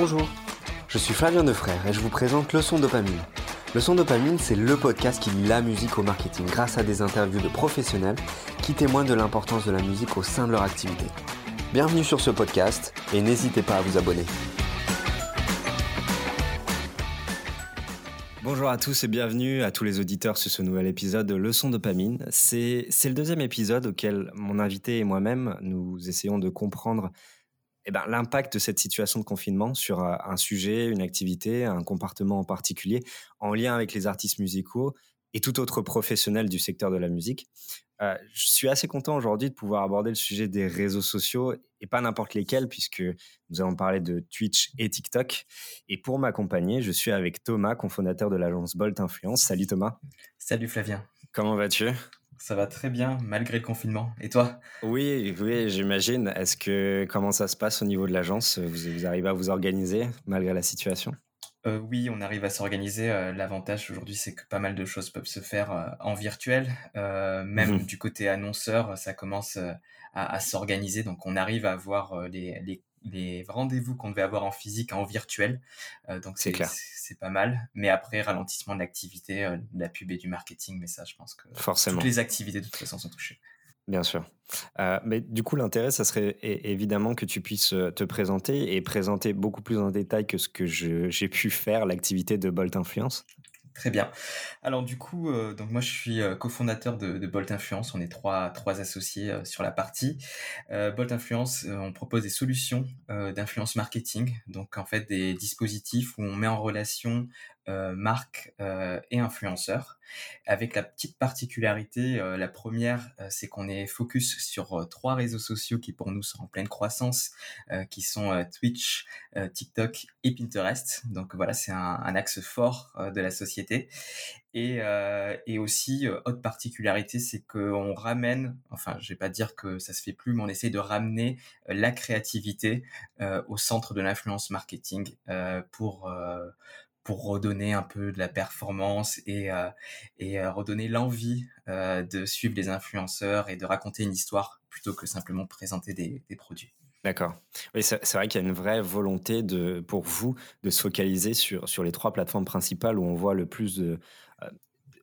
Bonjour, je suis Flavien Defrère et je vous présente Leçon Dopamine. Leçon Dopamine, c'est le podcast qui lie la musique au marketing grâce à des interviews de professionnels qui témoignent de l'importance de la musique au sein de leur activité. Bienvenue sur ce podcast et n'hésitez pas à vous abonner. Bonjour à tous et bienvenue à tous les auditeurs sur ce nouvel épisode de Leçon Dopamine. C'est le deuxième épisode auquel mon invité et moi-même nous essayons de comprendre eh ben, l'impact de cette situation de confinement sur euh, un sujet, une activité, un comportement en particulier, en lien avec les artistes musicaux et tout autre professionnel du secteur de la musique. Euh, je suis assez content aujourd'hui de pouvoir aborder le sujet des réseaux sociaux et pas n'importe lesquels, puisque nous allons parler de Twitch et TikTok. Et pour m'accompagner, je suis avec Thomas, cofondateur de l'agence Bolt Influence. Salut Thomas. Salut Flavien. Comment vas-tu? Ça va très bien malgré le confinement. Et toi? Oui, oui, j'imagine. Est-ce que comment ça se passe au niveau de l'agence? Vous, arrivez à vous organiser malgré la situation? Euh, oui, on arrive à s'organiser. Euh, l'avantage aujourd'hui, c'est que pas mal de choses peuvent se faire euh, en virtuel. même mmh du côté annonceur, ça commence à, s'organiser. Donc, on arrive à avoir les, les les rendez-vous qu'on devait avoir en physique en virtuel. Euh, donc c'est c'est pas mal. Mais après ralentissement de l'activité, euh, de la pub et du marketing, mais ça je pense que Forcément. toutes les activités de toute façon sont touchées. Bien sûr. Euh, mais du coup, l'intérêt, ça serait évidemment que tu puisses te présenter et présenter beaucoup plus en détail que ce que j'ai pu faire l'activité de Bolt Influence. Très bien. Alors du coup, euh, donc moi je suis euh, cofondateur de, Bolt Influence. On est trois, trois associés euh, sur la partie. Bolt Influence, on propose des solutions d'influence marketing. Donc en fait des dispositifs où on met en relation euh, marques euh, et influenceurs. Avec la petite particularité, euh, la première, c'est qu'on est focus sur trois réseaux sociaux qui pour nous sont en pleine croissance, qui sont Twitch, TikTok et Pinterest. Donc voilà, c'est un, axe fort de la société. Et, et aussi, autre particularité, c'est qu'on ramène, enfin, je vais pas dire que ça se fait plus, mais on essaie de ramener la créativité au centre de l'influence marketing pour pour redonner un peu de la performance et, euh, et euh, redonner l'envie euh, de suivre les influenceurs et de raconter une histoire plutôt que simplement présenter des, produits. D'accord. Oui, c'est vrai qu'il y a une vraie volonté de, pour vous de se focaliser sur, sur les trois plateformes principales où on voit le plus de,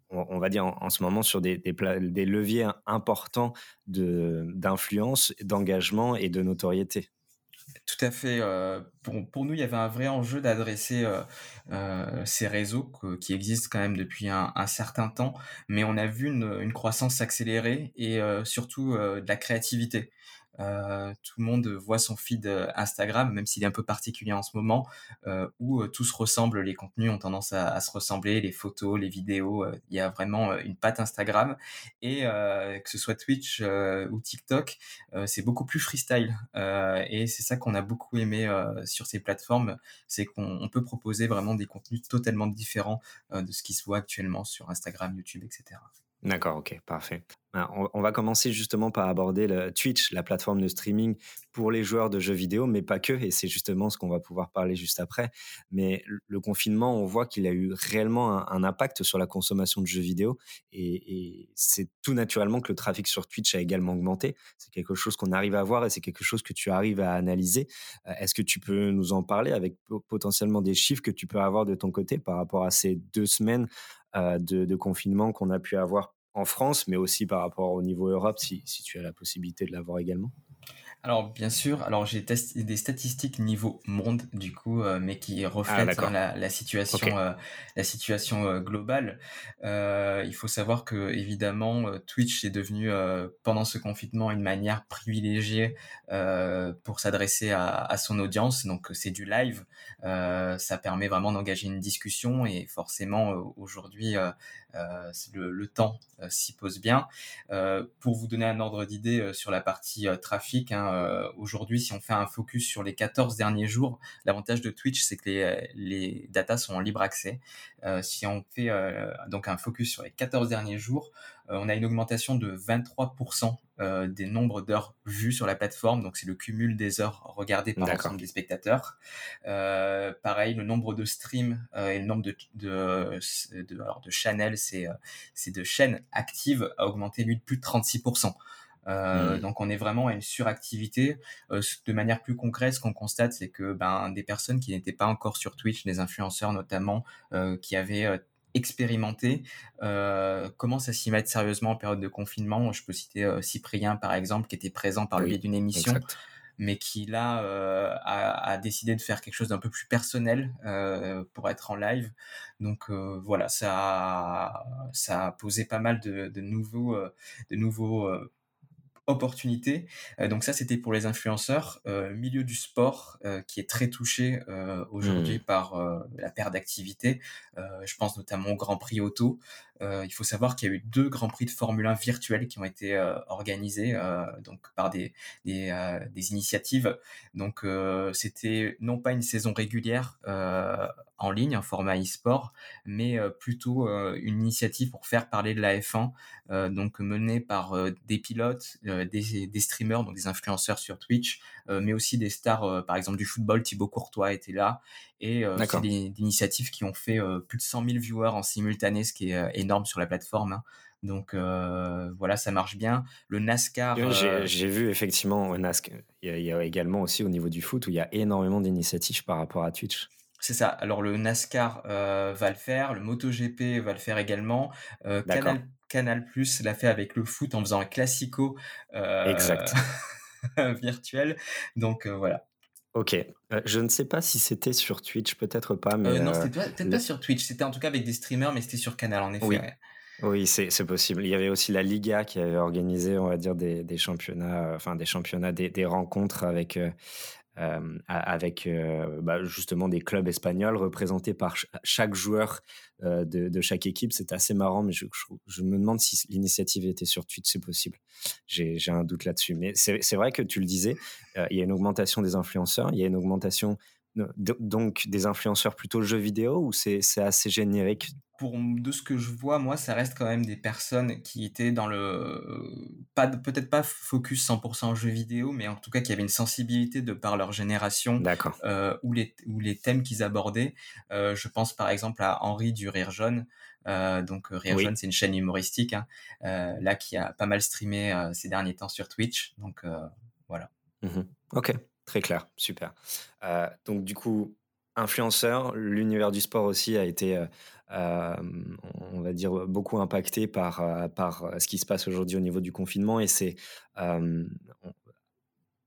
on, va dire en, ce moment sur des, des leviers importants d'influence, d'engagement et de notoriété. Tout à fait. Pour, nous, il y avait un vrai enjeu d'adresser ces réseaux qui existent quand même depuis un, certain temps, mais on a vu une, une croissance s'accélérer et surtout de la créativité. Euh, tout le monde voit son feed euh, Instagram, même s'il est un peu particulier en ce moment, euh, où tout se ressemble, les contenus ont tendance à, à, se ressembler, les photos, les vidéos, il y a vraiment une patte Instagram. Et que ce soit Twitch ou TikTok, c'est beaucoup plus freestyle. et c'est ça qu'on a beaucoup aimé sur ces plateformes, c'est qu'on peut proposer vraiment des contenus totalement différents de ce qui se voit actuellement sur Instagram, YouTube, etc. D'accord, ok, parfait. Ben, on, va commencer justement par aborder le Twitch, la plateforme de streaming pour les joueurs de jeux vidéo, mais pas que, et c'est justement ce qu'on va pouvoir parler juste après. Mais le confinement, on voit qu'il a eu réellement un, impact sur la consommation de jeux vidéo, et, c'est tout naturellement que le trafic sur Twitch a également augmenté. C'est quelque chose qu'on arrive à voir et c'est quelque chose que tu arrives à analyser. Euh, est-ce que tu peux nous en parler avec potentiellement des chiffres que tu peux avoir de ton côté par rapport à ces deux semaines euh, de, de confinement qu'on a pu avoir en France, mais aussi par rapport au niveau Europe, si, si tu as la possibilité de l'avoir également alors bien sûr, alors j'ai des statistiques niveau monde du coup, euh, mais qui reflètent la, situation, euh, la situation euh, globale. il faut savoir que évidemment Twitch est devenu pendant ce confinement une manière privilégiée pour s'adresser à, à, son audience. Donc c'est du live, ça permet vraiment d'engager une discussion et forcément aujourd'hui le, le, temps euh, s'y pose bien. Euh, pour vous donner un ordre d'idée sur la partie trafic, hein, aujourd'hui, si on fait un focus sur les 14 derniers jours, l'avantage de Twitch, c'est que les, les datas sont en libre accès. si on fait donc un focus sur les 14 derniers jours, on a une augmentation de 23% euh, des nombres d'heures vues sur la plateforme, donc c'est le cumul des heures regardées par l'ensemble des spectateurs. Euh, pareil, le nombre de streams euh, et le nombre de de de, alors de channels, c'est de chaînes actives a augmenté lui de plus de 36%. Mmh. Donc on est vraiment à une suractivité. de manière plus concrète, ce qu'on constate, c'est que ben, des personnes qui n'étaient pas encore sur Twitch, des influenceurs notamment, qui avaient expérimenté, euh, commence à s'y mettre sérieusement en période de confinement? Je peux citer Cyprien, par exemple, qui était présent par le biais d'une émission. mais qui là a, décidé de faire quelque chose d'un peu plus personnel pour être en live. Donc voilà, ça a, ça a posé pas mal de, de nouveaux, de nouveaux opportunité. Euh, donc ça, c'était pour les influenceurs. Euh, milieu du sport, euh, qui est très touché aujourd'hui mmh. par la perte d'activité. je pense notamment au Grand Prix Auto. Il faut savoir qu'il y a eu deux Grands Prix de Formule 1 virtuels qui ont été organisés donc par des, des, des initiatives. Donc c'était non pas une saison régulière en ligne, un format e-sport, mais plutôt une initiative pour faire parler de la F1, donc menée par des pilotes, des, des, streamers, donc des influenceurs sur Twitch, mais aussi des stars, par exemple du football, Thibaut Courtois était là, et c'est des, initiatives qui ont fait plus de 100 000 viewers en simultané, ce qui est énorme sur la plateforme. Hein. Donc voilà, ça marche bien. Le NASCAR. J'ai vu effectivement au NASCAR. Il y, a, également aussi au niveau du foot où il y a énormément d'initiatives par rapport à Twitch. C'est ça. Alors le NASCAR va le faire, le MotoGP va le faire également. Canal, Canal Plus l'a fait avec le foot en faisant un classico exact. virtuel. Donc voilà. Ok. je ne sais pas si c'était sur Twitch, peut-être pas. Mais non, c'était peut-être pas sur Twitch. C'était en tout cas avec des streamers, mais c'était sur Canal en effet. Oui. Oui, c'est possible. Il y avait aussi la Liga qui avait organisé, on va dire, des, des championnats, enfin des championnats, des, des rencontres avec, euh, avec euh, bah, justement des clubs espagnols représentés par chaque joueur euh, de, chaque équipe. C'est assez marrant, mais je, je, me demande si l'initiative était sur Twitch, c'est possible. J'ai un doute là-dessus. Mais c'est vrai que tu le disais, il y a une augmentation des influenceurs, il y a une augmentation donc des influenceurs plutôt jeux vidéo ou c'est assez générique? Pour de ce que je vois, moi, ça reste quand même des personnes qui étaient dans le pas peut-être pas focus 100% jeux vidéo, mais en tout cas qui avaient une sensibilité de par leur génération euh, ou les ou les thèmes qu'ils abordaient. Euh, je pense par exemple à Henri du Rire Jaune. Euh, donc Rire Jaune, c'est une chaîne humoristique hein, euh, là qui a pas mal streamé euh, ces derniers temps sur Twitch. Donc voilà. Mmh ok, très clair, super. donc du coup, influenceur, l'univers du sport aussi a été euh, on va dire, beaucoup impacté par, euh, par euh, ce qui se passe aujourd'hui au niveau du confinement. Et c'est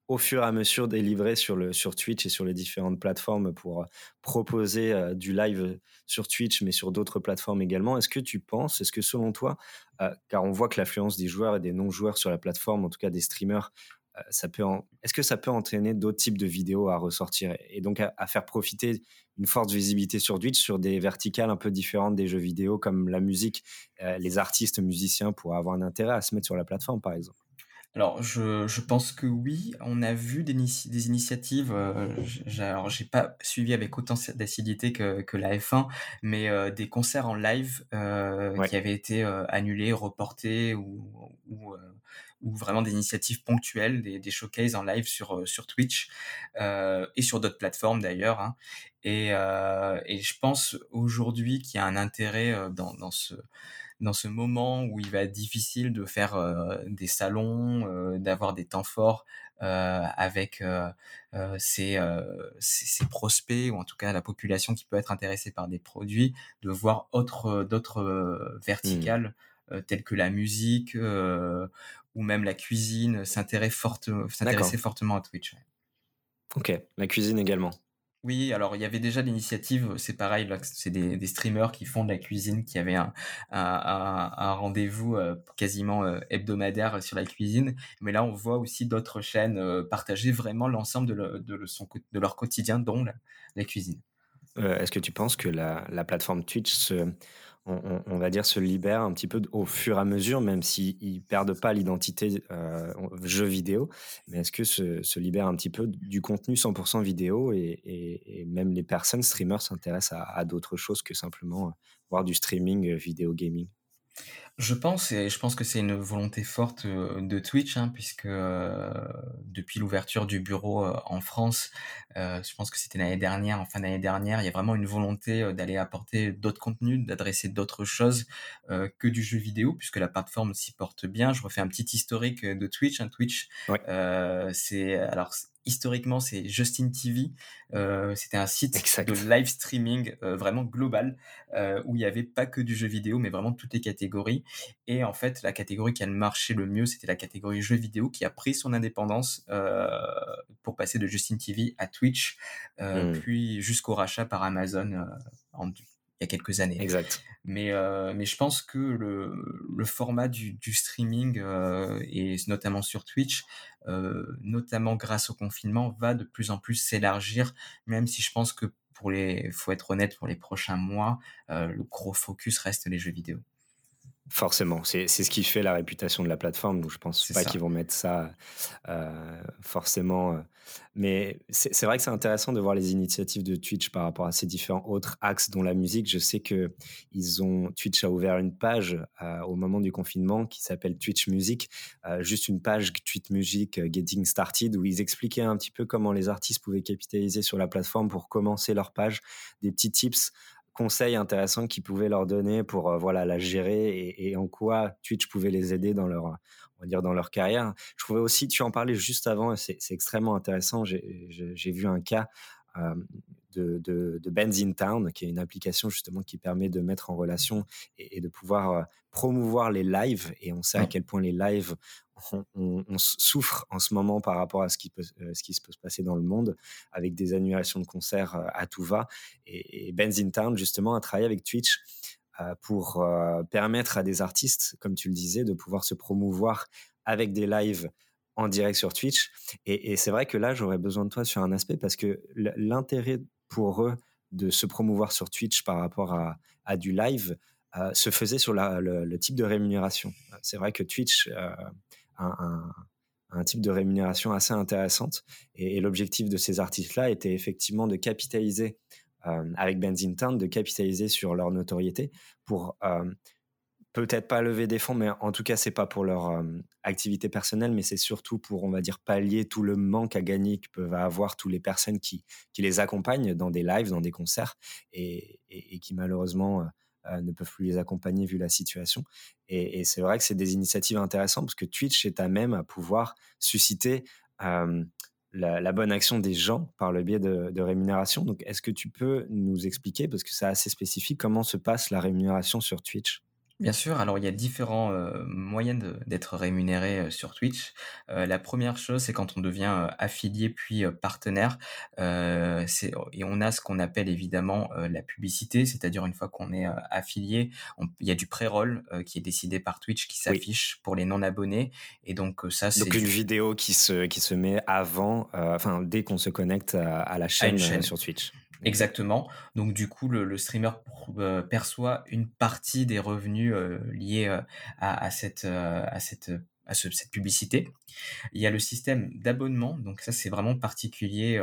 au fur et à mesure délivré sur, le, sur Twitch et sur les différentes plateformes pour proposer du live sur Twitch, mais sur d'autres plateformes également. Est-ce que tu penses, est-ce que selon toi, car on voit que l'affluence des joueurs et des non-joueurs sur la plateforme, en tout cas des streamers, ça peut est-ce que ça peut entraîner d'autres types de vidéos à ressortir et donc à, faire profiter une forte visibilité sur Twitch sur des verticales un peu différentes des jeux vidéo comme la musique, les artistes musiciens pourraient avoir un intérêt à se mettre sur la plateforme par exemple? Alors, je, je pense que oui, on a vu des, des initiatives. Euh, alors, j'ai pas suivi avec autant d'acidité que, que la F1, mais des concerts en live qui avaient été annulés, reportés ou, ou ou vraiment des initiatives ponctuelles, des, des showcases en live sur, euh, sur Twitch euh, et sur d'autres plateformes d'ailleurs. Hein. Et, euh, et je pense aujourd'hui qu'il y a un intérêt dans, dans, ce, dans ce moment où il va être difficile de faire euh, des salons, d'avoir des temps forts avec ces, ces, prospects ou en tout cas la population qui peut être intéressée par des produits, de voir autre, d'autres mmh. verticales. telles que la musique ou même la cuisine s'intéresser fortement à Twitch. Ok, la cuisine également. Oui, alors il y avait déjà l'initiative, c'est pareil, c'est des, streamers qui font de la cuisine, qui avaient un, un, rendez-vous euh, quasiment euh, hebdomadaire sur la cuisine. Mais là, on voit aussi d'autres chaînes euh, partager vraiment l'ensemble de, de, de, leur quotidien, dont la, cuisine. Est-ce que tu penses que la, la plateforme Twitch se on, va dire, se libère un petit peu au fur et à mesure, même s'ils ne perdent pas l'identité euh, jeu vidéo. Mais est-ce que se, se libère un petit peu du contenu 100% vidéo et, même les personnes, streamers, s'intéressent à, d'autres choses que simplement euh, voir du streaming euh, vidéo gaming? Je pense et je pense que c'est une volonté forte, heu, de Twitch, hein, puisque, heu, depuis l'ouverture du bureau, heu, en France, heu, je pense que c'était l'année dernière, en fin d'année dernière, il y a vraiment une volonté, heu, d'aller apporter d'autres contenus, d'adresser d'autres choses, que du jeu vidéo puisque la plateforme s'y porte bien. Je refais un petit historique, de Twitch, hein. Twitch, heu, c'est alors historiquement, c'est Justin TV. Euh, c'était un site de live streaming euh, vraiment global euh, où il n'y avait pas que du jeu vidéo, mais vraiment toutes les catégories. Et en fait, la catégorie qui a marché le mieux, c'était la catégorie jeux vidéo qui a pris son indépendance pour passer de Justin TV à Twitch, mmh. puis jusqu'au rachat par Amazon en, il y a quelques années. Exact. Mais, euh, mais je pense que le, le format du, du streaming, euh, et notamment sur Twitch, euh, notamment grâce au confinement, va de plus en plus s'élargir, même si je pense que pour les, faut être honnête, pour les prochains mois, le gros focus reste les jeux vidéo. Forcément, c'est ce qui fait la réputation de la plateforme, donc je pense pas qu'ils vont mettre ça euh, forcément. Euh. Mais c'est vrai que c'est intéressant de voir les initiatives de Twitch par rapport à ces différents autres axes, dont la musique. Je sais que ils ont Twitch a ouvert une page euh, au moment du confinement qui s'appelle Twitch Music, juste une page Twitch Music Getting Started où ils expliquaient un petit peu comment les artistes pouvaient capitaliser sur la plateforme pour commencer leur page, des petits tips conseils intéressants qu'ils pouvaient leur donner pour euh, voilà la gérer et, en quoi Twitch pouvait les aider dans leur on va dire dans leur carrière. Je trouvais aussi, tu en parlais juste avant, c'est extrêmement intéressant. J'ai vu un cas euh, de, de, de Ben's in Town, qui est une application justement qui permet de mettre en relation et, de pouvoir euh, promouvoir les lives. Et on sait à quel point les lives on, souffre en ce moment par rapport à ce qui, peut, euh, ce qui se peut se passer dans le monde, avec des annulations de concerts euh, à tout va. Et, et Ben's in Town, justement, a travaillé avec Twitch pour permettre à des artistes, comme tu le disais, de pouvoir se promouvoir avec des lives en direct sur Twitch. Et, c'est vrai que là, j'aurais besoin de toi sur un aspect parce que l'intérêt pour eux de se promouvoir sur Twitch par rapport à, du live se faisait sur le, type de rémunération. C'est vrai que Twitch un, type de rémunération assez intéressante. Et, l'objectif de ces artistes-là était effectivement de capitaliser, euh, avec Benzington, de capitaliser sur leur notoriété pour euh, peut-être pas lever des fonds, mais en tout cas, c'est pas pour leur euh, activité personnelle, mais c'est surtout pour, on va dire, pallier tout le manque à gagner que peuvent avoir toutes les personnes qui, les accompagnent dans des lives, dans des concerts, et, qui malheureusement euh, ne peuvent plus les accompagner vu la situation. Et, c'est vrai que c'est des initiatives intéressantes parce que Twitch est à même à pouvoir susciter euh, la, bonne action des gens par le biais de rémunération. Donc, est-ce que tu peux nous expliquer, parce que c'est assez spécifique, comment se passe la rémunération sur Twitch? Bien sûr, alors il y a différents euh, moyens d'être rémunéré euh, sur Twitch. Euh, la première chose, c'est quand on devient affilié puis partenaire. et on a ce qu'on appelle évidemment la publicité, c'est-à-dire une fois qu'on est affilié, il y a du pré-roll qui est décidé par Twitch qui s'affiche pour les non-abonnés. Et donc ça, c'est donc une vidéo qui se qui se met avant, enfin dès qu'on se connecte à, la chaîne, chaîne, sur Twitch. Exactement. Donc du coup, le, streamer euh, perçoit une partie des revenus euh, liés euh, à, cette, à cette à cette publicité. Il y a le système d'abonnement, donc ça c'est vraiment particulier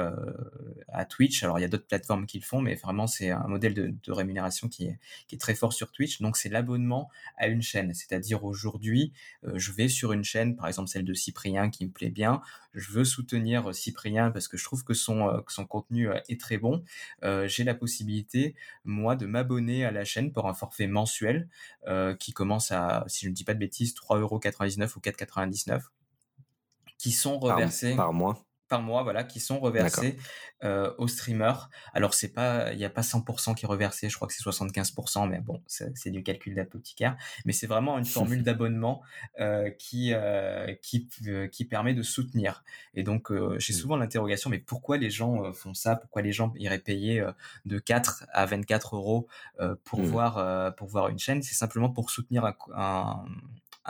à Twitch. Alors il y a d'autres plateformes qui le font, mais vraiment c'est un modèle de, rémunération qui est, très fort sur Twitch. Donc c'est l'abonnement à une chaîne, c'est-à-dire aujourd'hui je vais sur une chaîne, par exemple celle de Cyprien qui me plaît bien, je veux soutenir Cyprien parce que je trouve que son, euh, que son contenu est très bon. J'ai la possibilité moi de m'abonner à la chaîne pour un forfait mensuel qui commence à, si je ne dis pas de bêtises, 3,99€ ou 4 99 qui sont reversés par, mois par mois, voilà, qui sont reversés euh, aux streamers. Alors c'est pas, il n'y a pas 100% qui est reversé, je crois que c'est 75%, mais bon, c'est du calcul d'apothicaire. Mais c'est vraiment une formule d'abonnement euh, qui euh, qui qui permet de soutenir. Et donc j'ai mmh. souvent l'interrogation, mais pourquoi les gens font ça? Pourquoi les gens iraient payer de 4 à 24 euros pour mmh. voir pour voir une chaîne? C'est simplement pour soutenir un un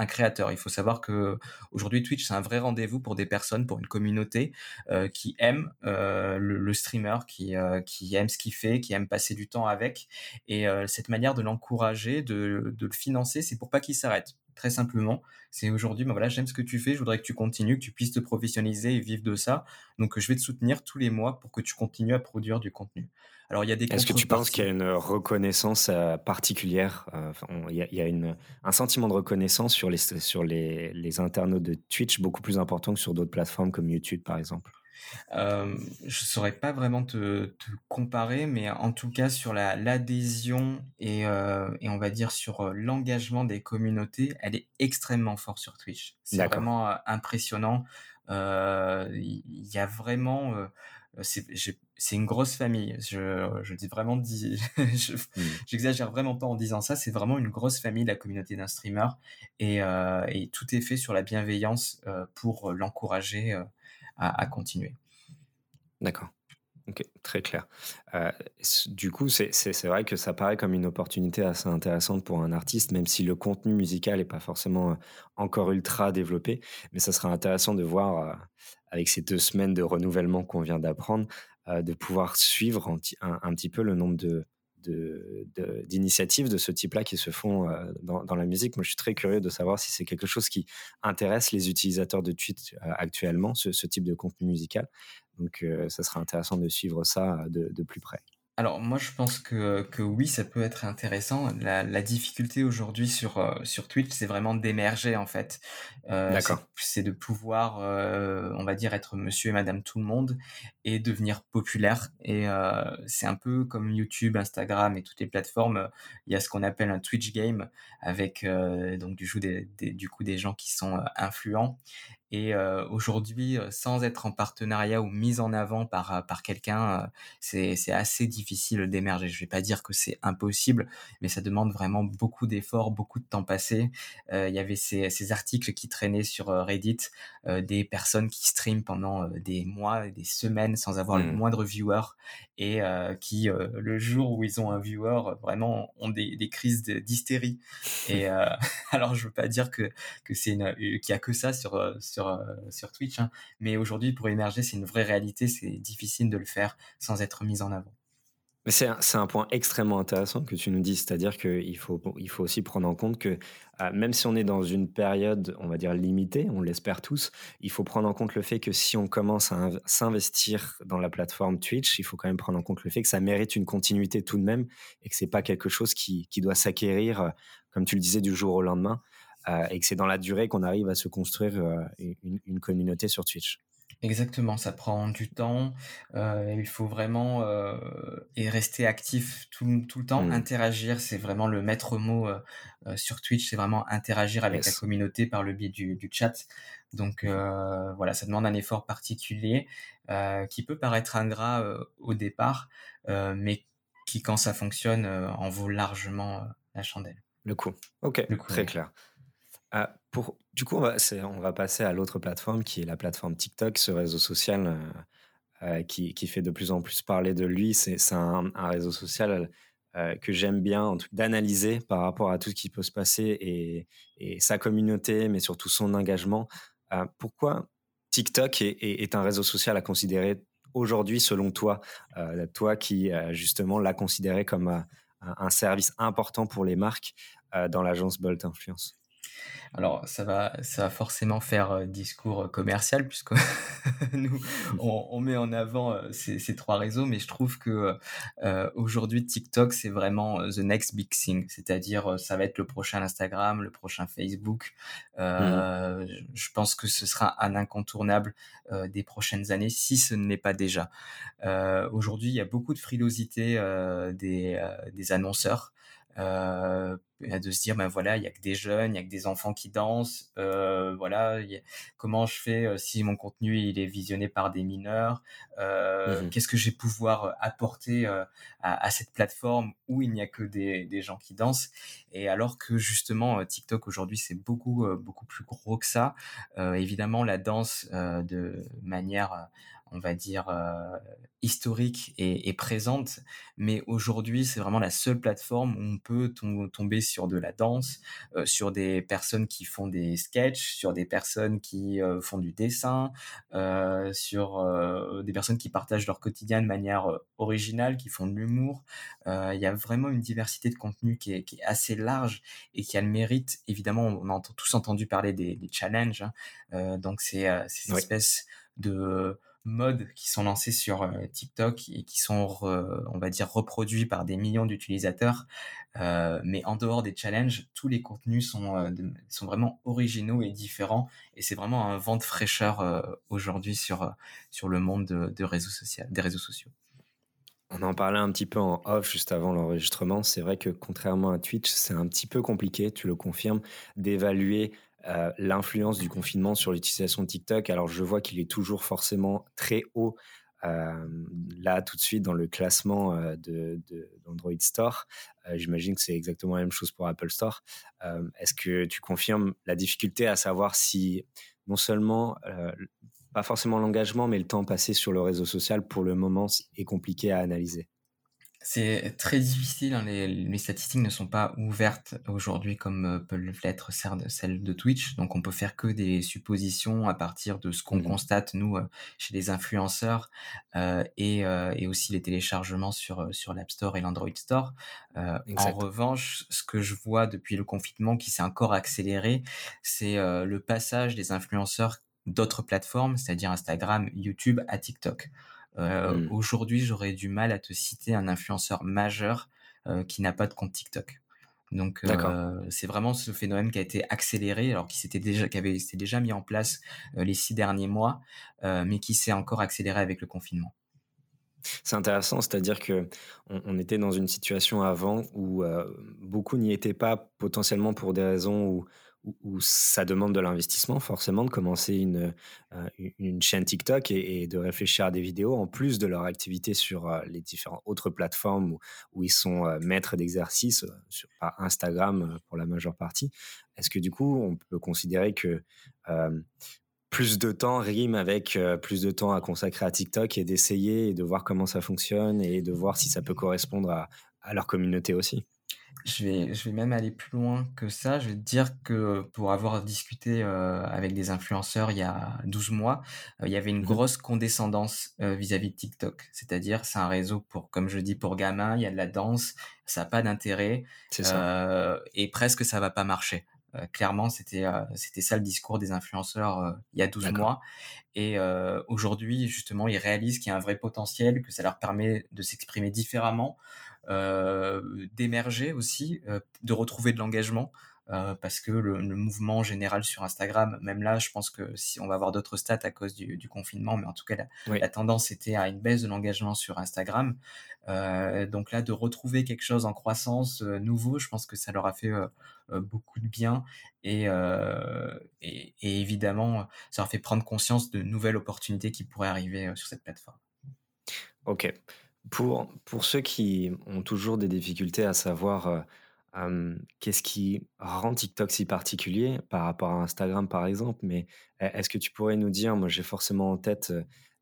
créateur. Il faut savoir que aujourd'hui Twitch c'est un vrai rendez-vous pour des personnes, pour une communauté euh, qui aime euh, le, streamer, qui euh, qui aime ce qu'il fait, qui aime passer du temps avec. Et cette manière de l'encourager, de, de le financer, c'est pour pas qu'il s'arrête très simplement. C'est aujourd'hui, ben voilà, j'aime ce que tu fais, je voudrais que tu continues, que tu puisses te professionnaliser et vivre de ça. Donc, je vais te soutenir tous les mois pour que tu continues à produire du contenu. Alors, il y a des Est-ce que tu penses qu'il y a une reconnaissance euh, particulière euh, Il y a, une, un sentiment de reconnaissance sur, les, sur les, les internautes de Twitch beaucoup plus important que sur d'autres plateformes comme YouTube, par exemple? Euh, je saurais pas vraiment te, te, comparer, mais en tout cas sur la l'adhésion et, euh, et on va dire sur l'engagement des communautés, elle est extrêmement forte sur Twitch. C'est vraiment impressionnant. Euh, il y, a vraiment, c'est une grosse famille. Je, je dis vraiment, mmh. j'exagère vraiment pas en disant ça. C'est vraiment une grosse famille, la communauté d'un streamer, et, et, tout est fait sur la bienveillance pour l'encourager à, continuer. D'accord. Ok, très clair. Euh, du coup, c'est vrai que ça paraît comme une opportunité assez intéressante pour un artiste, même si le contenu musical n'est pas forcément euh, encore ultra développé. Mais ça sera intéressant de voir, euh, avec ces deux semaines de renouvellement qu'on vient d'apprendre, de pouvoir suivre un, petit peu le nombre de, d'initiatives de, ce type-là qui se font euh, dans, la musique. Moi, je suis très curieux de savoir si c'est quelque chose qui intéresse les utilisateurs de Twitch euh, actuellement, ce, type de contenu musical. Donc, euh, ça sera intéressant de suivre ça de plus près. Alors moi je pense que, que oui ça peut être intéressant. La, la difficulté aujourd'hui sur, euh, sur Twitch c'est vraiment d'émerger en fait. Euh, D'accord. C'est de pouvoir euh, on va dire être monsieur et madame tout le monde et devenir populaire. Et c'est un peu comme YouTube, Instagram et toutes les plateformes. Il y a ce qu'on appelle un Twitch game avec donc du, coup des, du coup des gens qui sont influents et euh, aujourd'hui, euh, sans être en partenariat ou mise en avant par, euh, par quelqu'un, c'est assez difficile d'émerger. Je vais pas dire que c'est impossible, mais ça demande vraiment beaucoup d'efforts, beaucoup de temps passé. Il y avait ces, ces, articles qui traînaient sur Reddit, des personnes qui streament pendant des mois, des semaines sans avoir le mmh. moindre viewer et qui, le jour où ils ont un viewer, vraiment ont des, des crises d'hystérie. Et alors, je veux pas dire que, que c'est qu'il y a que ça sur, sur sur, euh, sur Twitch. Hein. Mais aujourd'hui, pour émerger, c'est une vraie réalité. C'est difficile de le faire sans être mis en avant. C'est un, point extrêmement intéressant que tu nous dis, c'est-à-dire qu'il faut, il faut aussi prendre en compte que euh, même si on est dans une période, on va dire, limitée, on l'espère tous, il faut prendre en compte le fait que si on commence à s'investir dans la plateforme Twitch, il faut quand même prendre en compte le fait que ça mérite une continuité tout de même et que c'est pas quelque chose qui, qui doit s'acquérir, euh, comme tu le disais, du jour au lendemain. Euh, et que c'est dans la durée qu'on arrive à se construire euh, une, communauté sur Twitch. Exactement, ça prend du temps. Euh, il faut vraiment et rester actif tout, le temps, mmh. interagir. C'est vraiment le maître mot sur Twitch. C'est vraiment interagir avec la communauté par le biais du, chat. Donc voilà, ça demande un effort particulier qui peut paraître ingrat au départ, mais qui, quand ça fonctionne, en vaut largement la chandelle. Le coup. Ok, très clair. Ah, du coup, on va, passer à l'autre plateforme qui est la plateforme TikTok, ce réseau social euh, euh, qui, fait de plus en plus parler de lui. C'est un, réseau social euh, que j'aime bien d'analyser par rapport à tout ce qui peut se passer et, sa communauté, mais surtout son engagement. pourquoi TikTok est, est, un réseau social à considérer aujourd'hui selon toi, toi qui justement l'a considéré comme un, service important pour les marques dans l'agence Bolt Influence alors, ça va, ça va forcément faire euh, discours euh, commercial, puisque nous, on, met en avant euh, ces, trois réseaux, mais je trouve que aujourd'hui, TikTok, c'est vraiment the next big thing. C'est-à-dire, ça va être le prochain Instagram, le prochain Facebook. Mmh. Je pense que ce sera un incontournable des prochaines années, si ce n'est pas déjà. aujourd'hui, il y a beaucoup de frilosité des, des annonceurs. Euh, de se dire ben voilà il y a que des jeunes il y a que des enfants qui dansent euh, voilà comment je fais euh, si mon contenu il est visionné par des mineurs euh, mmh qu'est-ce que je vais pouvoir apporter à, à, cette plateforme où il n'y a que des, des, gens qui dansent? Et alors que justement TikTok aujourd'hui c'est beaucoup beaucoup plus gros que ça évidemment la danse de manière on va dire, euh, historique et, présente. Mais aujourd'hui, c'est vraiment la seule plateforme où on peut tomber sur de la danse, euh, sur des personnes qui font des sketchs, sur des personnes qui euh, font du dessin, sur des personnes qui partagent leur quotidien de manière originale, qui font de l'humour. Il y a vraiment une diversité de contenu qui est, assez large et qui a le mérite, évidemment, on a tous entendu parler des, challenges. Hein. donc, c'est ces espèces de modes qui sont lancés sur euh, TikTok et qui sont, on va dire, reproduits par des millions d'utilisateurs. Euh, mais en dehors des challenges, tous les contenus sont, euh, sont vraiment originaux et différents. Et c'est vraiment un vent de fraîcheur aujourd'hui sur, sur le monde de, sociaux, des réseaux sociaux. On en parlait un petit peu en off juste avant l'enregistrement. C'est vrai que contrairement à Twitch, c'est un petit peu compliqué, tu le confirmes, d'évaluer euh, l'influence du confinement sur l'utilisation de TikTok. Alors je vois qu'il est toujours forcément très haut euh, là tout de suite dans le classement euh, de, d'Android Store. J'imagine que c'est exactement la même chose pour Apple Store. Est-ce que tu confirmes la difficulté à savoir si non seulement pas forcément l'engagement, mais le temps passé sur le réseau social pour le moment est compliqué à analyser? C'est très difficile, hein, les, statistiques ne sont pas ouvertes aujourd'hui comme euh, peuvent l'être celles de Twitch, donc on peut faire que des suppositions à partir de ce qu'on mmh constate nous euh, chez les influenceurs euh, et, aussi les téléchargements sur, sur l'App Store et l'Android Store. en revanche, ce que je vois depuis le confinement qui s'est encore accéléré, c'est le passage des influenceurs d'autres plateformes, c'est-à-dire Instagram, YouTube à TikTok. Euh, mmh. Aujourd'hui, j'aurais du mal à te citer un influenceur majeur euh, qui n'a pas de compte TikTok. Donc euh, c'est vraiment ce phénomène qui a été accéléré, alors qui s'était déjà, qui avait s'était déjà mis en place les six derniers mois, mais qui s'est encore accéléré avec le confinement. C'est intéressant, c'est-à-dire que on, était dans une situation avant où beaucoup n'y étaient pas potentiellement pour des raisons où où, ça demande de l'investissement forcément de commencer une, euh, une chaîne TikTok et, de réfléchir à des vidéos en plus de leur activité sur euh, les différentes autres plateformes où, ils sont euh, maîtres d'exercice, sur Instagram pour la majeure partie. Est-ce que du coup on peut considérer que plus de temps rime avec plus de temps à consacrer à TikTok et d'essayer et de voir comment ça fonctionne et de voir si ça peut correspondre à leur communauté aussi? Je vais, je vais même aller plus loin que ça. Je vais te dire que pour avoir discuté euh, avec des influenceurs il y a 12 mois, euh, il y avait une mmh grosse condescendance euh, vis-à-vis de TikTok. C'est-à-dire, c'est un réseau pour, comme je dis, pour gamins, il y a de la danse, ça n'a pas d'intérêt. et presque ça va pas marcher. clairement, c'était c'était ça le discours des influenceurs il y a 12 mois. Et aujourd'hui, justement, ils réalisent qu'il y a un vrai potentiel, que ça leur permet de s'exprimer différemment, euh, d'émerger aussi, euh, de retrouver de l'engagement. Euh, parce que le, mouvement général sur Instagram, même là, je pense que si on va avoir d'autres stats à cause du, confinement, mais en tout cas, la, tendance était à une baisse de l'engagement sur Instagram. donc là, de retrouver quelque chose en croissance nouveau, je pense que ça leur a fait beaucoup de bien et, et, et, évidemment, ça leur fait prendre conscience de nouvelles opportunités qui pourraient arriver sur cette plateforme. Ok. Pour, pour ceux qui ont toujours des difficultés à savoir euh, qu'est-ce qui rend TikTok si particulier par rapport à Instagram par exemple, mais e, est-ce que tu pourrais nous dire, moi j'ai forcément en tête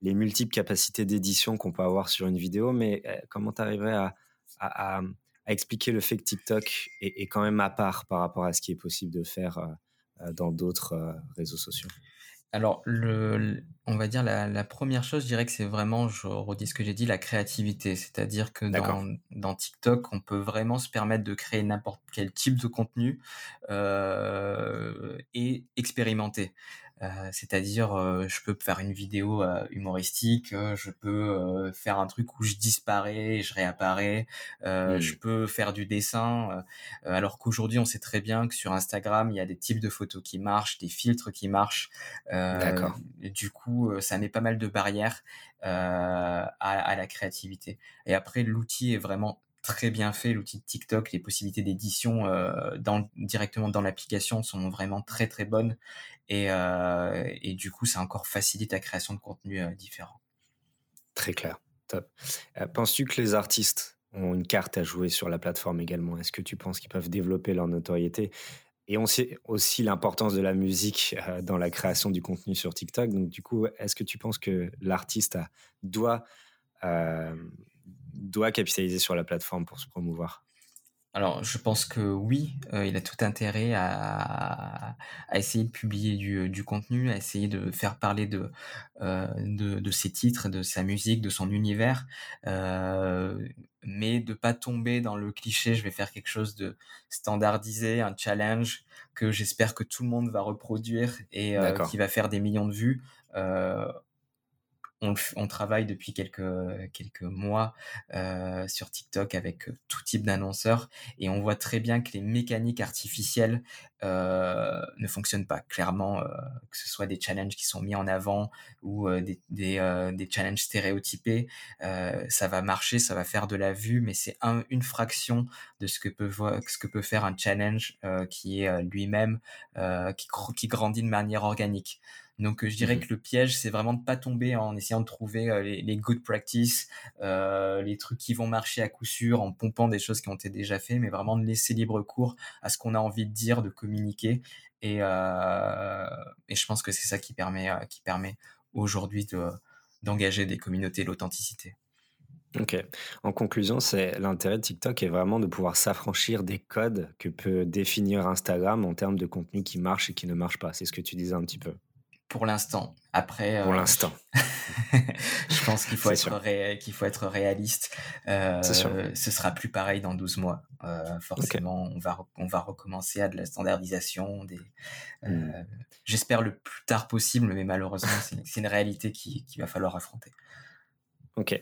les multiples capacités d'édition qu'on peut avoir sur une vidéo, mais comment tu arriverais à, expliquer le fait que TikTok est, est, quand même à part par rapport à ce qui est possible de faire dans d'autres réseaux sociaux? Alors, le, on va dire la, première chose, je dirais que c'est vraiment, je redis ce que j'ai dit, la créativité. C'est-à-dire que dans, dans, TikTok, on peut vraiment se permettre de créer n'importe quel type de contenu euh, et expérimenter. Euh, c'est-à-dire, euh, je peux faire une vidéo euh, humoristique, je peux faire un truc où je disparais, je réapparais, je peux faire du dessin. alors qu'aujourd'hui, on sait très bien que sur Instagram, il y a des types de photos qui marchent, des filtres qui marchent. D'accord. Du coup, ça met pas mal de barrières à, à la créativité. Et après, l'outil est vraiment très bien fait, l'outil de TikTok, les possibilités d'édition euh, dans, directement dans l'application sont vraiment très très bonnes et, euh, et du coup ça encore facilite la création de contenu euh, différents. Très clair, top. Penses-tu que les artistes ont une carte à jouer sur la plateforme également? Est-ce que tu penses qu'ils peuvent développer leur notoriété? Et on sait aussi l'importance de la musique dans la création du contenu sur TikTok. Donc, du coup, est-ce que tu penses que l'artiste doit, doit capitaliser sur la plateforme pour se promouvoir? Alors, je pense que oui, euh, il a tout intérêt à, à essayer de publier du, du, contenu, à essayer de faire parler de, euh, de, de, ses titres, de sa musique, de son univers, euh, mais de pas tomber dans le cliché. Je vais faire quelque chose de standardisé, un challenge que j'espère que tout le monde va reproduire et euh, qui va faire des millions de vues. Euh, on, travaille depuis quelques, quelques mois euh, sur TikTok avec euh, tout type d'annonceurs et on voit très bien que les mécaniques artificielles euh, ne fonctionnent pas. Clairement, que ce soit des challenges qui sont mis en avant ou des, challenges stéréotypés, ça va marcher, ça va faire de la vue, mais c'est une fraction de ce que peut, faire un challenge qui est lui-même, qui grandit de manière organique. Donc euh, je dirais mmh que le piège, c'est vraiment de pas tomber en essayant de trouver euh, les, good practices, euh, les trucs qui vont marcher à coup sûr, en pompant des choses qui ont été déjà faites, mais vraiment de laisser libre cours à ce qu'on a envie de dire, de communiquer. Et, et je pense que c'est ça qui permet, qui permet aujourd'hui de, d'engager des communautés l'authenticité. Ok. En conclusion, c'est l'intérêt de TikTok est vraiment de pouvoir s'affranchir des codes que peut définir Instagram en termes de contenu qui marche et qui ne marche pas. C'est ce que tu disais un petit peu pour l'instant. Après, pour euh, l'instant, je pense qu'il faut être qu'il faut être réaliste. Euh, ce sera plus pareil dans 12 mois. Euh, forcément, on va on va recommencer à de la standardisation. Des, hmm. j'espère le plus tard possible, mais malheureusement, c'est une réalité qu'il qui va falloir affronter. Ok.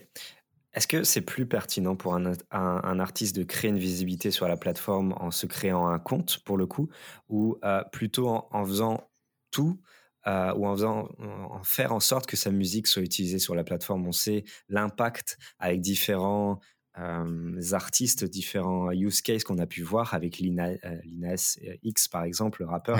Est-ce que c'est plus pertinent pour un, un, artiste de créer une visibilité sur la plateforme en se créant un compte, pour le coup, ou plutôt en, en, faisant tout euh, ou en faisant en faire en sorte que sa musique soit utilisée sur la plateforme. On sait l'impact avec différents euh, artistes, différents use cases qu'on a pu voir avec Lina, euh, X par exemple, le rappeur,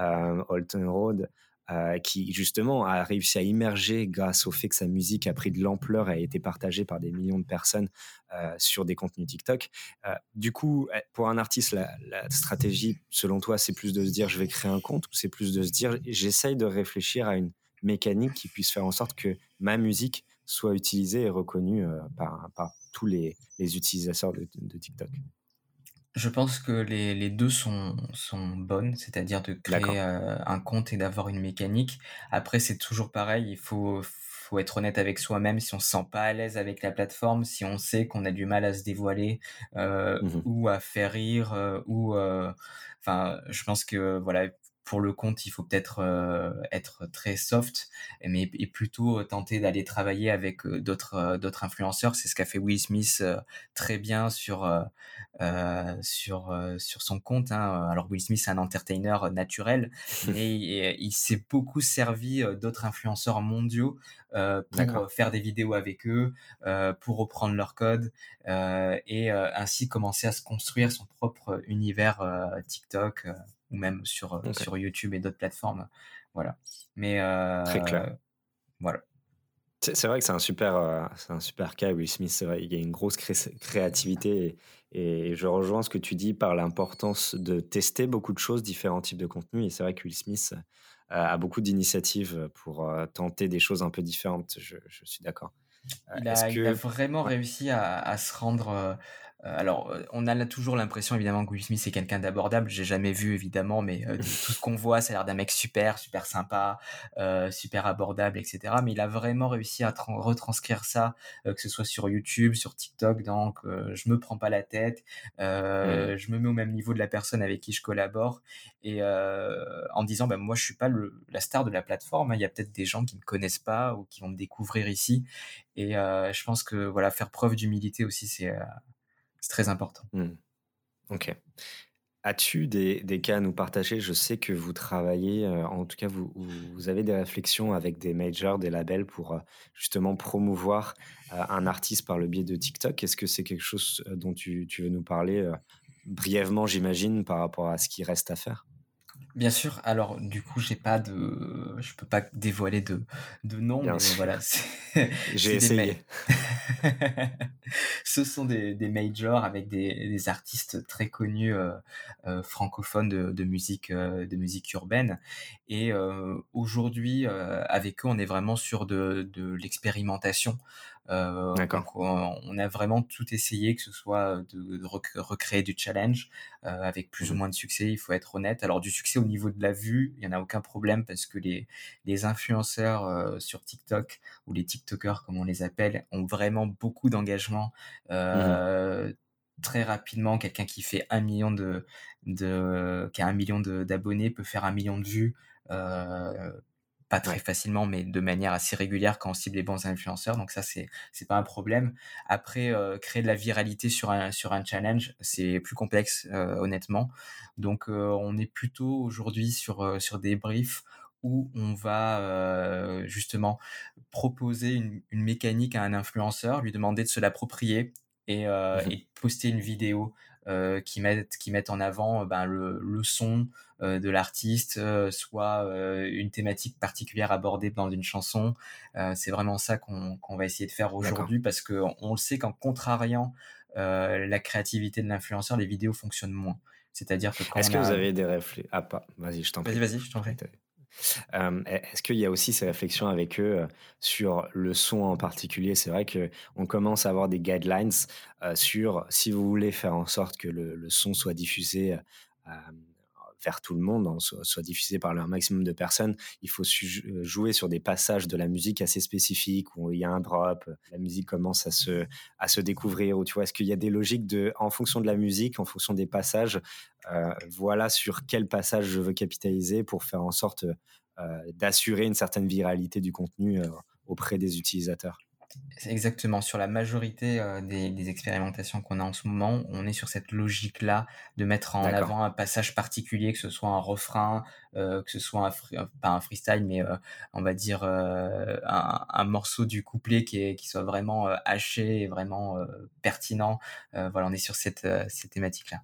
euh, Alton Road, euh, qui justement a réussi à immerger grâce au fait que sa musique a pris de l'ampleur et a été partagée par des millions de personnes euh, sur des contenus TikTok. Euh, du coup, pour un artiste, la, stratégie, selon toi, c'est plus de se dire je vais créer un compte ou c'est plus de se dire j'essaye de réfléchir à une mécanique qui puisse faire en sorte que ma musique soit utilisée et reconnue par, tous les, utilisateurs de TikTok? Je pense que les, les deux sont, sont bonnes, c'est-à-dire de créer euh, un compte et d'avoir une mécanique. Après, c'est toujours pareil, il faut, faut être honnête avec soi-même. Si on se sent pas à l'aise avec la plateforme, si on sait qu'on a du mal à se dévoiler euh, mmh ou à faire rire, euh, ou enfin, je pense que voilà, pour le compte, il faut peut-être euh, être très soft, mais et plutôt tenter d'aller travailler avec euh, d'autres euh, d'autres influenceurs. C'est ce qu'a fait Will Smith très bien sur sur sur son compte. Hein. Alors Will Smith c'est un entertainer naturel, mais il, s'est beaucoup servi d'autres influenceurs mondiaux pour faire des vidéos avec eux, pour reprendre leur code et ainsi commencer à se construire son propre univers TikTok ou même sur, euh, sur YouTube et d'autres plateformes. Voilà. Mais Très clair. Euh, voilà. C'est vrai que c'est un super, euh, c'est un super cas, Will Smith. C'est vrai, il y a une grosse créativité et, je rejoins ce que tu dis par l'importance de tester beaucoup de choses, différents types de contenus. Et c'est vrai que Will Smith a beaucoup d'initiatives pour tenter des choses un peu différentes. Je, je suis d'accord. Il, il, a vraiment réussi à, à se rendre alors, euh, on a toujours l'impression évidemment que Will Smith c'est quelqu'un d'abordable. J'ai jamais vu évidemment, mais euh, tout ce qu'on voit, ça a l'air d'un mec super, super sympa, super abordable, etc. Mais il a vraiment réussi à retranscrire ça, que ce soit sur YouTube, sur TikTok. Donc, je me prends pas la tête, je me mets au même niveau de la personne avec qui je collabore, et en disant, bah, moi, je suis pas la star de la plateforme. Hein. Il y a peut-être des gens qui me connaissent pas ou qui vont me découvrir ici. Et je pense que voilà, faire preuve d'humilité aussi, c'est c'est très important. Mmh. Ok. As-tu des, des, cas à nous partager? Je sais que vous travaillez, euh, en tout cas, vous, vous, avez des réflexions avec des majors, des labels pour euh, justement promouvoir euh, un artiste par le biais de TikTok. Est-ce que c'est quelque chose dont tu, tu, veux nous parler brièvement, j'imagine, par rapport à ce qui reste à faire? Bien sûr. Alors, du coup, j'ai pas de, je peux pas dévoiler de, de nom, mais voilà, J'ai essayé. Ce sont des, des majors avec des, des, artistes très connus euh, euh, francophones de, de musique, euh, de musique urbaine. Et aujourd'hui, avec eux, on est vraiment sur de, de l'expérimentation. Euh, on, a vraiment tout essayé, que ce soit de, recréer du challenge euh, avec plus ou mmh moins de succès, il faut être honnête. Alors du succès au niveau de la vue, il n'y en a aucun problème parce que les, les influenceurs euh, sur TikTok ou les TikTokers comme on les appelle ont vraiment beaucoup d'engagement. Mmh très rapidement, quelqu'un qui fait un million de, de qui a un million d'abonnés peut faire un million de vues pas très facilement, mais de manière assez régulière quand on cible les bons influenceurs. Donc ça, c'est c'est pas un problème. Après, euh, créer de la viralité sur un sur un challenge, c'est plus complexe, euh, honnêtement. Donc euh, on est plutôt aujourd'hui sur sur des briefs où on va justement proposer une, une, mécanique à un influenceur, lui demander de se l'approprier et, mmh et poster une vidéo euh, qui mettent qui mettent en avant ben, le, le son euh, de l'artiste, euh, soit une thématique particulière abordée dans une chanson. c'est vraiment ça qu'on qu'on va essayer de faire aujourd'hui parce que on le sait qu'en contrariant la créativité de l'influenceur, les vidéos fonctionnent moins. C'est-à-dire que quand Est-ce que vous avez des réflexes Ah pas, vas-y, je t'en prie. Vas-y, vas-y, je t'en prie. Est-ce qu'il y a aussi ces réflexions avec eux sur le son en particulier? C'est vrai qu'on commence à avoir des guidelines sur si vous voulez faire en sorte que le, son soit diffusé vers tout le monde, hein, soit, diffusé par un maximum de personnes, il faut jouer sur des passages de la musique assez spécifiques où il y a un drop, la musique commence à se, à se découvrir, ou tu vois, est-ce qu'il y a des logiques de, en fonction de la musique, en fonction des passages, euh, voilà sur quel passage je veux capitaliser pour faire en sorte euh, d'assurer une certaine viralité du contenu euh, auprès des utilisateurs. Exactement. Sur la majorité euh, des, expérimentations qu'on a en ce moment, on est sur cette logique-là de mettre en avant un passage particulier, que ce soit un refrain, euh, que ce soit un pas un freestyle, mais euh, on va dire un, morceau du couplet qui, est, qui soit vraiment haché et vraiment pertinent. voilà, on est sur cette, cette thématique-là.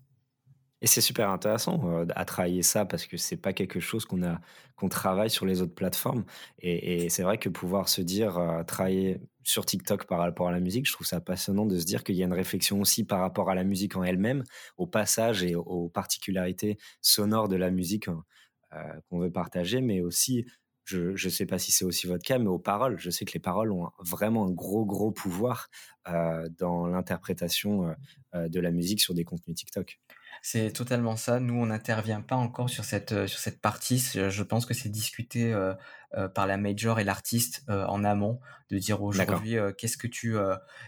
Et c'est super intéressant euh, à travailler ça parce que c'est pas quelque chose qu'on a qu'on travaille sur les autres plateformes. Et, c'est vrai que pouvoir se dire euh, travailler sur TikTok par rapport à la musique, je trouve ça passionnant de se dire qu'il y a une réflexion aussi par rapport à la musique en elle-même, au passage et aux particularités sonores de la musique hein, euh, qu'on veut partager, mais aussi je ne sais pas si c'est aussi votre cas, mais aux paroles. Je sais que les paroles ont vraiment un gros, gros pouvoir dans l'interprétation de la musique sur des contenus TikTok. C'est totalement ça. Nous, on n'intervient pas encore sur cette, euh, sur cette partie. Je pense que c'est discuté euh, euh, par la major et l'artiste en amont, de dire aujourd'hui qu'est-ce que tu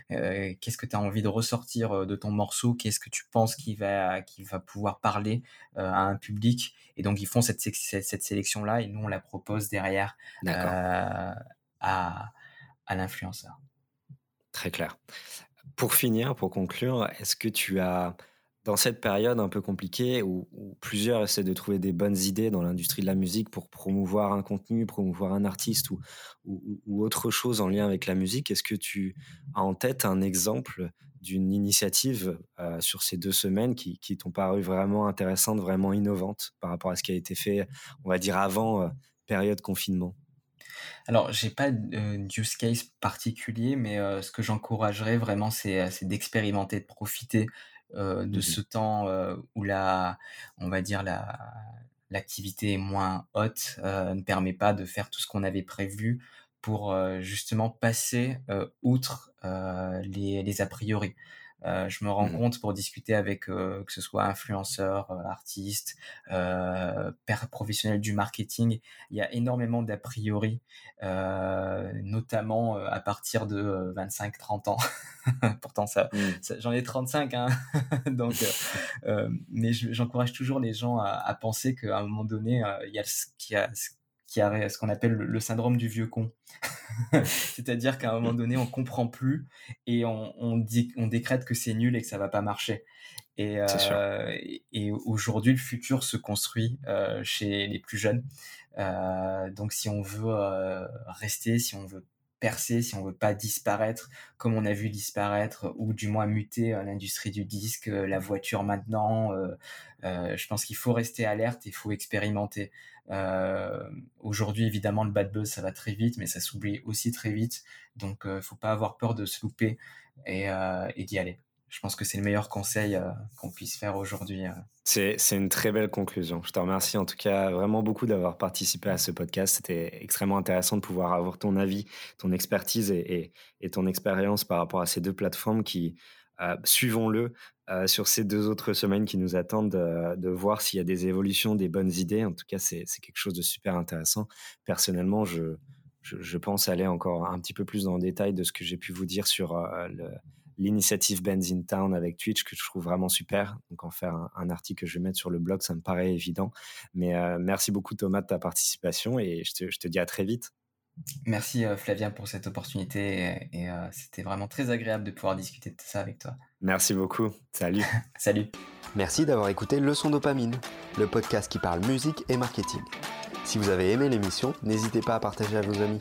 qu'est-ce que as envie de ressortir de ton morceau, qu'est-ce que tu penses qui va, qui va pouvoir parler à un public? Et donc, ils font cette, cette, cette sélection-là et nous, on la propose derrière à, à l'influenceur. Très clair. Pour finir, pour conclure, est-ce que tu as dans cette période un peu compliquée où, plusieurs essaient de trouver des bonnes idées dans l'industrie de la musique pour promouvoir un contenu, promouvoir un artiste ou, autre chose en lien avec la musique, est-ce que tu as en tête un exemple d'une initiative euh, sur ces deux semaines qui, t'ont paru vraiment intéressantes, vraiment innovantes par rapport à ce qui a été fait, on va dire, avant euh, période confinement? Alors, j'ai pas de euh, use case particulier, mais ce que j'encouragerais vraiment, c'est d'expérimenter, de profiter euh, de mmh ce temps euh, où la, on va dire la, l'activité est moins haute euh, ne permet pas de faire tout ce qu'on avait prévu pour justement passer outre les, les a priori. Euh, je me rends mmh compte pour discuter avec euh, que ce soit influenceurs, euh, artistes, euh, professionnels du marketing, il y a énormément d'a priori, notamment à partir de 25-30 ans. Pourtant, mmh. ça, j'en ai 35, hein donc, mais j'encourage toujours les gens à, à penser qu'à un moment donné, il y a ce qui a, qui a ce qu'on appelle le, syndrome du vieux con. C'est-à-dire qu'à un moment donné, on comprend plus et on, dit, on décrète que c'est nul et que ça va pas marcher. Et, euh, et aujourd'hui, le futur se construit euh, chez les plus jeunes. Euh, donc, si on veut rester, si on veut percer, si on veut pas disparaître, comme on a vu disparaître, ou du moins muter l'industrie du disque, la voiture maintenant. je pense qu'il faut rester alerte, il faut expérimenter. Aujourd'hui, évidemment, le bad buzz, ça va très vite, mais ça s'oublie aussi très vite. Donc, il faut pas avoir peur de se louper et d'y aller je pense que c'est le meilleur conseil euh, qu'on puisse faire aujourd'hui. Euh. C'est, une très belle conclusion. Je te remercie en tout cas vraiment beaucoup d'avoir participé à ce podcast. C'était extrêmement intéressant de pouvoir avoir ton avis, ton expertise et, ton expérience par rapport à ces deux plateformes qui, euh, suivons-le, sur ces deux autres semaines qui nous attendent, de voir s'il y a des évolutions, des bonnes idées. En tout cas, c'est, quelque chose de super intéressant. Personnellement, je, je, pense aller encore un petit peu plus dans le détail de ce que j'ai pu vous dire sur le l'initiative Bands in Town avec Twitch que je trouve vraiment super. Donc en faire un, article que je vais mettre sur le blog, ça me paraît évident. Mais euh, merci beaucoup Thomas de ta participation et je te, dis à très vite. Merci euh, Flavien pour cette opportunité et, euh, c'était vraiment très agréable de pouvoir discuter de ça avec toi. Merci beaucoup. Salut. Salut. Merci d'avoir écouté Leçon Dopamine, le podcast qui parle musique et marketing. Si vous avez aimé l'émission, n'hésitez pas à partager à vos amis.